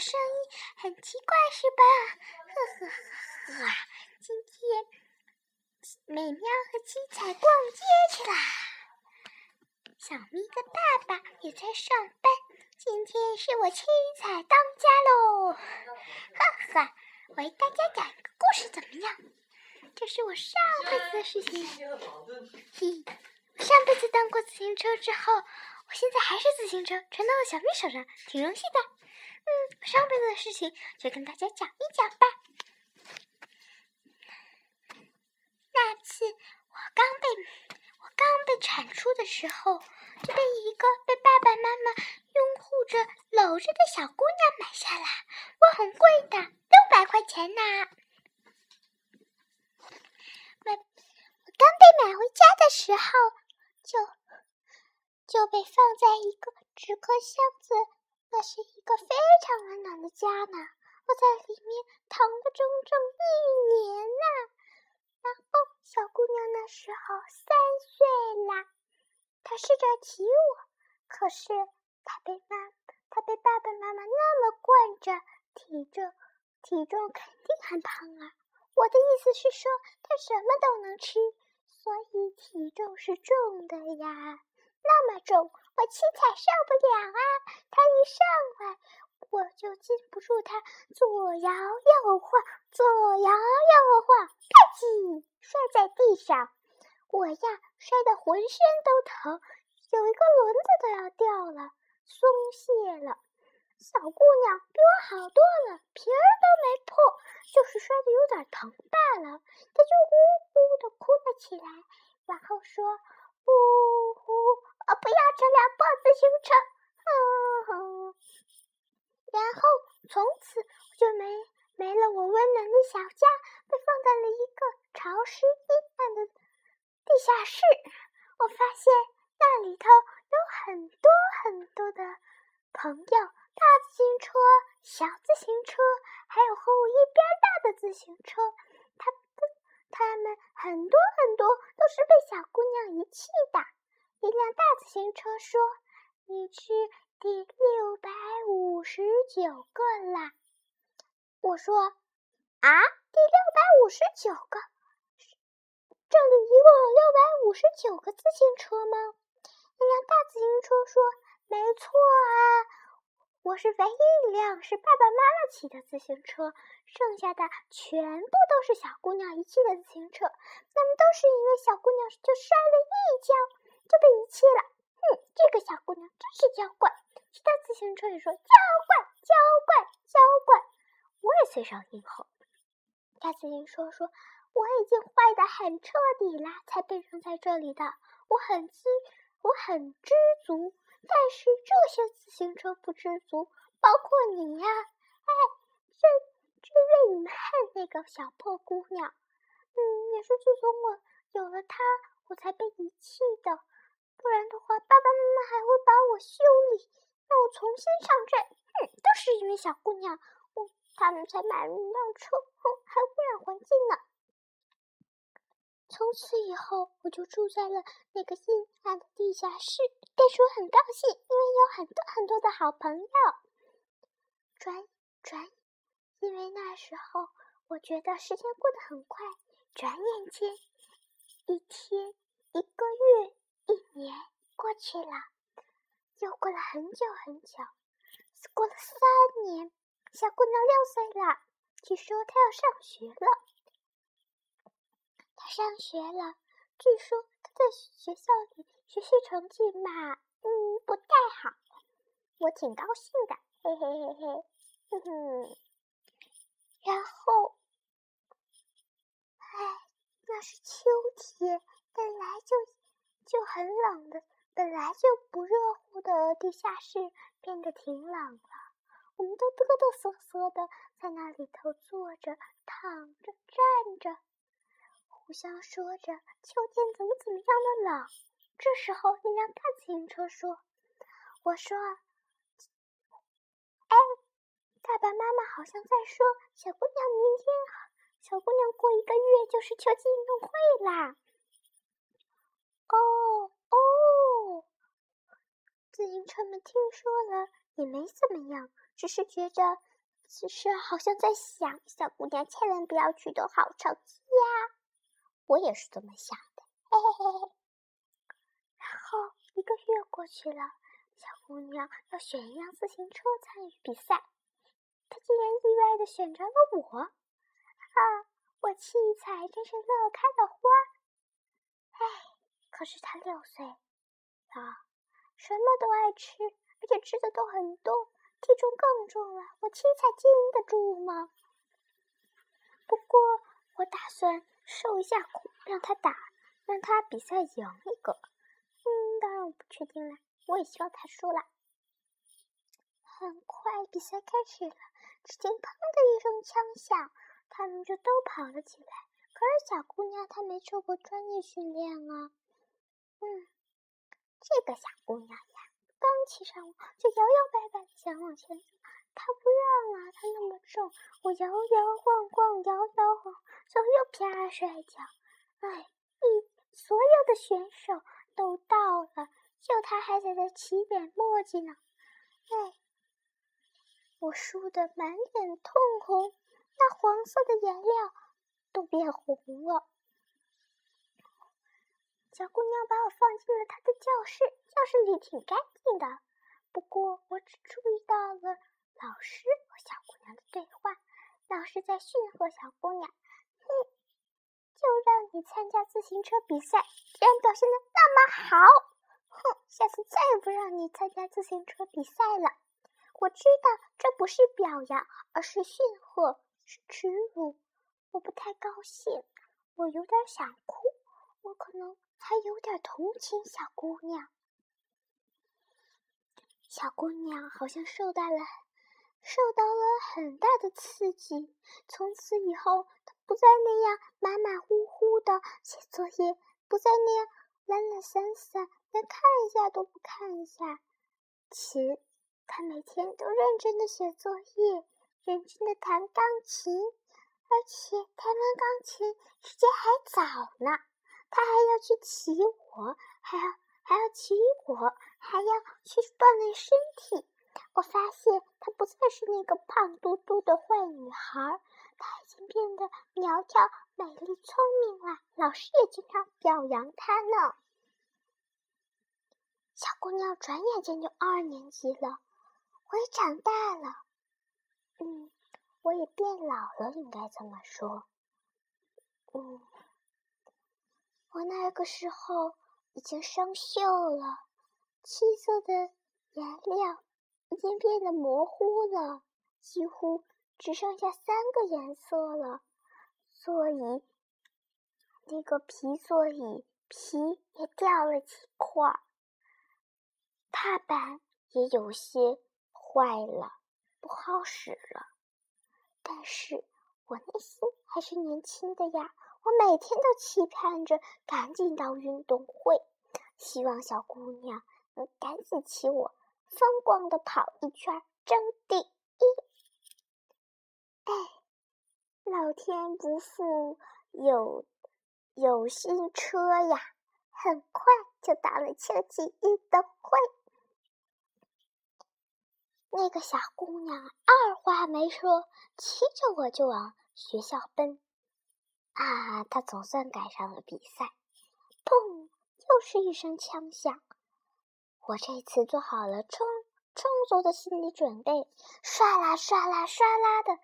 声音很奇怪，是吧？呵呵呵呵，今天美妙和七彩逛街去啦。小咪的爸爸也在上班，今天是我七彩当家喽！哈哈，我为大家讲一个故事，怎么样？这是我上辈子的事情。嘿，上辈子当过自行车之后，我现在还是自行车，传到了小咪手上，挺荣幸的。上辈子的事情就跟大家讲一讲吧。那次我刚被我刚被产出的时候，就被一个被爸爸妈妈拥护着、搂着的小姑娘买下来，我，很贵的，六百块钱呢。刚被买回家的时候，就就被放在一个纸壳箱子，那是一个非常温暖的家呢。我在里面躺了整整一年呢。然后小姑娘那时候三岁啦，她试着骑我，可是她被妈，她被爸爸妈妈那么惯着，体重体重肯定很胖啊。我的意思是说，她什么都能吃。所以体重是重的呀，那么重，我七彩上不了啊！他一上来，我就禁不住他左摇右晃，左摇右晃，啪叽，摔在地上。我呀，摔得浑身都疼，有一个轮子都要掉了，松懈了。小姑娘比我好多了，皮儿都没破，就是摔得有点疼罢了。她就呜呜的哭了起来，然后说：“呜呜，我不要这辆破自行车。”。然后从此我就没没了我温暖的小家，被放在了一个潮湿阴暗的地下室。我发现那里头有很多很多的朋友。大自行车、小自行车，还有和我一边大的自行车，他他们很多很多都是被小姑娘遗弃的。一辆大自行车说：“你是第六百五十九个啦。”我说：“啊，第六百五十九个？这里一共有六百五十九个自行车吗？”那辆大自行车说：“没错啊。”我是唯一一辆是爸爸妈妈骑的自行车，剩下的全部都是小姑娘遗弃的自行车。那么都是因为小姑娘就摔了一跤就被遗弃了。哼，这个小姑娘真是娇惯。其他自行车也说娇惯、娇惯、娇惯。我也随上应和。大自行车说：“我已经坏的很彻底了，才被扔在这里的。我很知，我很知足。”但是这些自行车不知足，包括你呀！哎，这这为你们恨那个小破姑娘，嗯，也是自从我有了她，我才被遗弃的。不然的话，爸爸妈妈还会把我修理，让我重新上阵。哼，都是因为小姑娘，我他们才买了一辆车，还污染环境呢。从此以后，我就住在了那个阴暗的地下室。但是我很高兴，因为有很多很多的好朋友。转转，因为那时候我觉得时间过得很快，转眼间，一天、一个月、一年过去了，又过了很久很久。过了三年，小姑娘六岁了，据说她要上学了。他上学了，据说他在学校里学习成绩嘛，嗯，不太好。我挺高兴的，嘿嘿嘿嘿，哼哼。然后，唉，那是秋天，本来就就很冷的，本来就不热乎的地下室变得挺冷了。我们都哆哆嗦嗦的在那里头坐着、躺着、站着。互相说着秋天怎么怎么样的冷。这时候，那辆大自行车说：“我说，哎，爸爸妈妈好像在说，小姑娘明天，小姑娘过一个月就是秋季运动会啦。”哦，自行车们听说了也没怎么样，只是觉着只是好像在想：小姑娘千万不要取得好成绩呀！我也是这么想的，嘿嘿嘿。然后一个月过去了，小姑娘要选一辆自行车参与比赛，她竟然意外的选着了我！啊，我七彩真是乐开了花。哎，可是她六岁啊，什么都爱吃，而且吃的都很多。体重更重了，我七彩经得住吗？不过我打算受一下苦，让他打，让他比赛赢一个。嗯，当然我不确定了，我也希望他输了。很快比赛开始了，只听“砰”的一声枪响，他们就都跑了起来。可是小姑娘她没受过专业训练啊。嗯，这个小姑娘呀。刚骑上我，就摇摇摆摆的想往前走，他不让啊，他那么重，我摇摇晃晃，摇摇晃，最后又啪摔跤。哎，一所有的选手都到了，就他还在那起点墨迹呢。哎，我输得满脸通红，那黄色的颜料都变红了。小姑娘把我放进了她的教室，教室里挺干净的。不过我只注意到了老师和小姑娘的对话。老师在训斥小姑娘：“哼，就让你参加自行车比赛，居然表现的那么好，哼，下次再也不让你参加自行车比赛了。”我知道这不是表扬，而是训话，是耻辱。我不太高兴，我有点想哭，我可能。还有点同情小姑娘。小姑娘好像受到了受到了很大的刺激，从此以后，她不再那样马马虎虎的写作业，不再那样懒懒散散，连看一下都不看一下。琴，她每天都认真的写作业，认真的弹钢琴，而且弹完钢琴时间还早呢。他还要去骑我，还要还要骑我，还要去锻炼身体。我发现她不再是那个胖嘟嘟的坏女孩，她已经变得苗条、美丽、聪明了。老师也经常表扬她呢。小姑娘转眼间就二年级了，我也长大了，嗯，我也变老了，应该这么说，嗯。我那个时候已经生锈了，漆色的颜料已经变得模糊了，几乎只剩下三个颜色了。座椅，那个皮座椅皮也掉了几块，踏板也有些坏了，不好使了。但是我内心还是年轻的呀。我每天都期盼着赶紧到运动会，希望小姑娘能赶紧骑我，风光的跑一圈，争第一。哎，老天不负有有心车呀，很快就到了秋季运动会。那个小姑娘二话没说，骑着我就往学校奔。啊！他总算赶上了比赛，砰！又是一声枪响。我这次做好了充充足的心理准备，唰啦唰啦唰啦的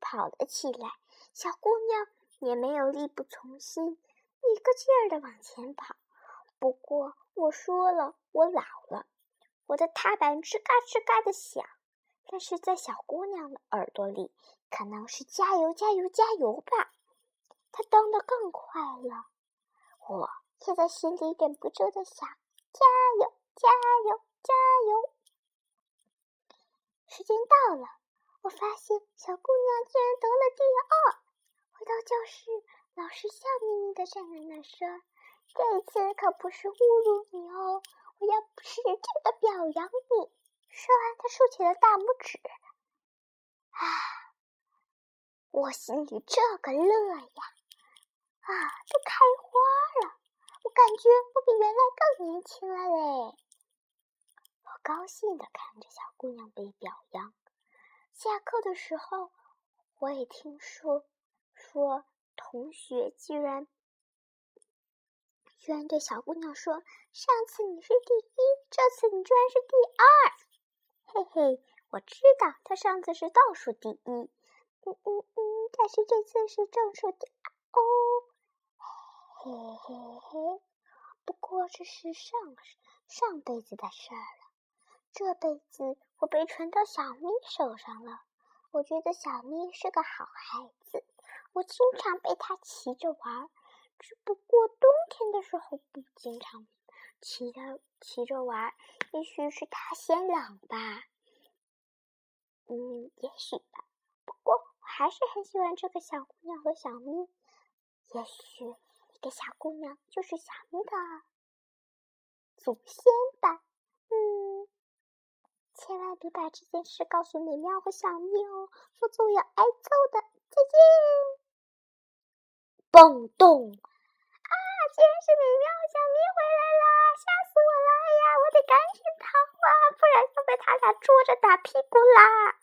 跑了起来。小姑娘也没有力不从心，一个劲儿的往前跑。不过我说了，我老了，我的踏板吱嘎吱嘎的响，但是在小姑娘的耳朵里，可能是加油加油加油吧。他蹬得更快了，我现在心里忍不住的想：加油，加油，加油！时间到了，我发现小姑娘竟然得了第二。回到教室，老师笑眯眯的站在那说：“这次可不是侮辱你哦，我要使劲的表扬你。”说完，他竖起了大拇指。啊，我心里这个乐呀！啊，都开花了！我感觉我比原来更年轻了嘞。我高兴的看着小姑娘被表扬，下课的时候，我也听说，说同学居然居然对小姑娘说：“上次你是第一，这次你居然是第二。”嘿嘿，我知道他上次是倒数第一，嗯嗯嗯，但是这次是正数第二哦。嘿嘿嘿，不过这是上上辈子的事儿了，这辈子我被传到小咪手上了。我觉得小咪是个好孩子，我经常被他骑着玩，只不过冬天的时候不经常骑着骑着玩，也许是他嫌冷吧。嗯，也许吧。不过我还是很喜欢这个小姑娘和小咪。也许。这小姑娘就是小咪的祖先吧？嗯，千万别把这件事告诉美妙和小咪哦，否则我要挨揍的。再见！蹦动！啊，竟然是美妙和小咪回来啦！吓死我了！哎呀，我得赶紧逃啊，不然要被他俩捉着打屁股啦！